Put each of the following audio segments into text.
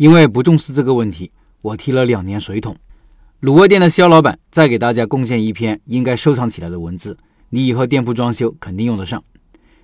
因为不重视这个问题，我提了两年水桶。卤味店的肖老板再给大家贡献一篇应该收藏起来的文字，你以后店铺装修肯定用得上。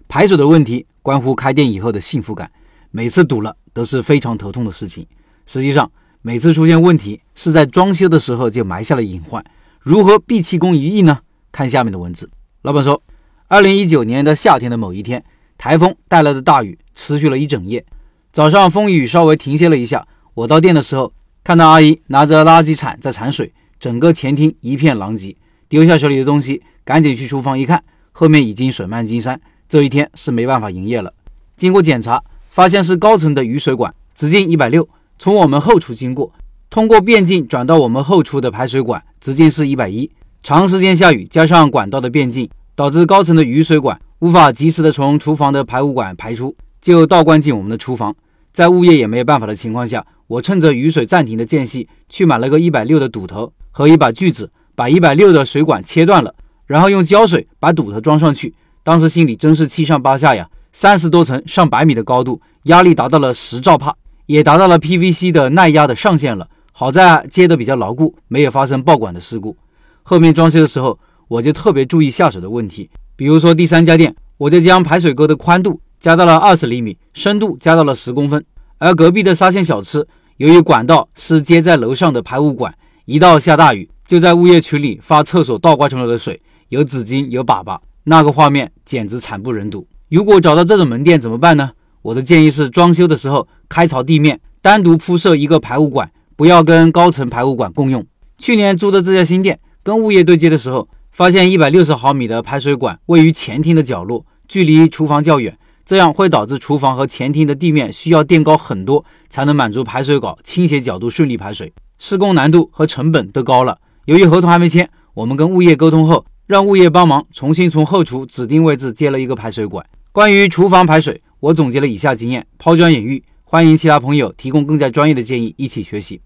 排水的问题关乎开店以后的幸福感，每次堵了都是非常头痛的事情。实际上，每次出现问题是在装修的时候就埋下了隐患。如何毕其功于一呢？看下面的文字。老板说，二零一九年的夏天的某一天，台风带来的大雨持续了一整夜。早上风雨稍微停歇了一下，我到店的时候。看到阿姨拿着垃圾铲在铲水，整个前厅一片狼藉。丢下手里的东西，赶紧去厨房一看，后面已经水漫金山。这一天是没办法营业了。经过检查，发现是高层的雨水管直径一百六，从我们后厨经过，通过变径转到我们后厨的排水管直径是一百一。长时间下雨加上管道的变径，导致高层的雨水管无法及时的从厨房的排污管排出，就倒灌进我们的厨房。在物业也没有办法的情况下，我趁着雨水暂停的间隙，去买了个一百六的堵头和一把锯子，把一百六的水管切断了，然后用胶水把堵头装上去。当时心里真是七上八下呀！三十多层、上百米的高度，压力达到了十兆帕，也达到了 PVC 的耐压的上限了。好在接的比较牢固，没有发生爆管的事故。后面装修的时候，我就特别注意下水的问题，比如说第三家店，我就将排水沟的宽度。加到了二十厘米，深度加到了十公分。而隔壁的沙县小吃，由于管道是接在楼上的排污管，一到下大雨，就在物业群里发厕所倒灌出来的水，有纸巾，有粑粑，那个画面简直惨不忍睹。如果找到这种门店怎么办呢？我的建议是，装修的时候开槽地面单独铺设一个排污管，不要跟高层排污管共用。去年租的这家新店，跟物业对接的时候，发现一百六十毫米的排水管位于前厅的角落，距离厨房较远。这样会导致厨房和前厅的地面需要垫高很多，才能满足排水管倾斜角度顺利排水，施工难度和成本都高了。由于合同还没签，我们跟物业沟通后，让物业帮忙重新从后厨指定位置接了一个排水管。关于厨房排水，我总结了以下经验，抛砖引玉，欢迎其他朋友提供更加专业的建议，一起学习。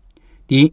第一，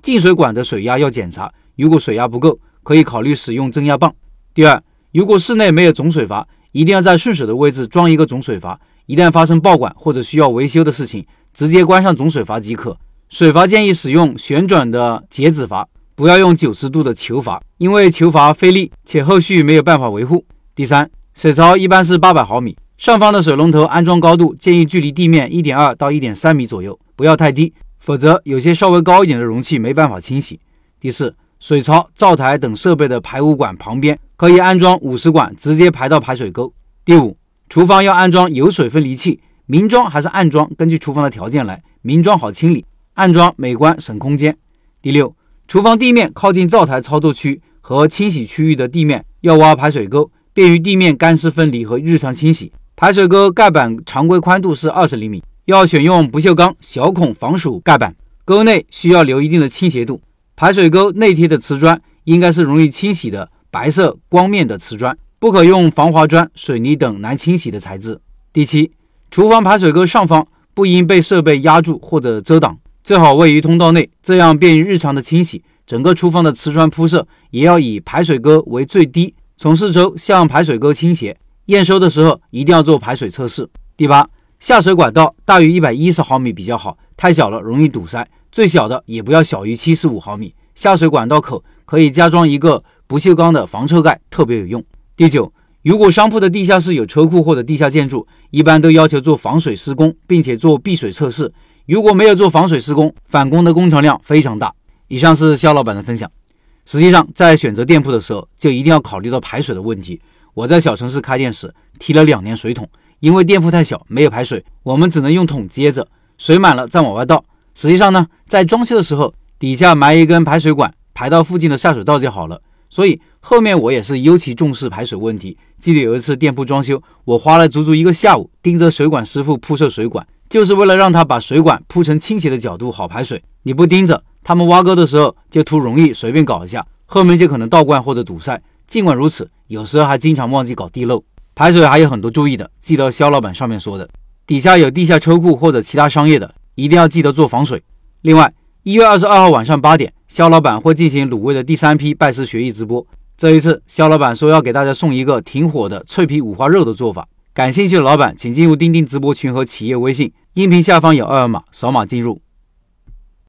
进水管的水压要检查，如果水压不够，可以考虑使用增压泵。第二，如果室内没有总水阀，一定要在顺手的位置装一个总水阀，一旦发生爆管或者需要维修的事情，直接关上总水阀即可。水阀建议使用旋转的截止阀，不要用九十度的球阀，因为球阀费力且后续没有办法维护。第三，水槽一般是八百毫米，上方的水龙头安装高度建议距离地面一点二到一点三米左右，不要太低，否则有些稍微高一点的容器没办法清洗。第四。水槽、灶台等设备的排污管旁边可以安装五十管，直接排到排水沟。第五，厨房要安装油水分离器，明装还是暗装，根据厨房的条件来。明装好清理，暗装美观省空间。第六，厨房地面靠近灶台操作区和清洗区域的地面要挖排水沟，便于地面干湿分离和日常清洗。排水沟盖板常规宽度是二十厘米，要选用不锈钢小孔防暑盖板，沟内需要留一定的倾斜度。排水沟内贴的瓷砖应该是容易清洗的白色光面的瓷砖，不可用防滑砖、水泥等难清洗的材质。第七，厨房排水沟上方不应被设备压住或者遮挡，最好位于通道内，这样便于日常的清洗。整个厨房的瓷砖铺设也要以排水沟为最低，从四周向排水沟倾斜。验收的时候一定要做排水测试。第八，下水管道大于一百一十毫米比较好，太小了容易堵塞。最小的也不要小于七十五毫米，下水管道口可以加装一个不锈钢的防臭盖，特别有用。第九，如果商铺的地下室有车库或者地下建筑，一般都要求做防水施工，并且做避水测试。如果没有做防水施工，返工的工程量非常大。以上是肖老板的分享。实际上，在选择店铺的时候，就一定要考虑到排水的问题。我在小城市开店时提了两年水桶，因为店铺太小，没有排水，我们只能用桶接着，水满了再往外倒。实际上呢，在装修的时候，底下埋一根排水管，排到附近的下水道就好了。所以后面我也是尤其重视排水问题。记得有一次店铺装修，我花了足足一个下午盯着水管师傅铺设水管，就是为了让他把水管铺成倾斜的角度好排水。你不盯着，他们挖沟的时候就图容易随便搞一下，后面就可能倒灌或者堵塞。尽管如此，有时候还经常忘记搞地漏。排水还有很多注意的，记得肖老板上面说的，底下有地下车库或者其他商业的。一定要记得做防水。另外，一月二十二号晚上八点，肖老板会进行卤味的第三批拜师学艺直播。这一次，肖老板说要给大家送一个挺火的脆皮五花肉的做法。感兴趣的老板，请进入钉钉直播群和企业微信，音频下方有二维码，扫码进入。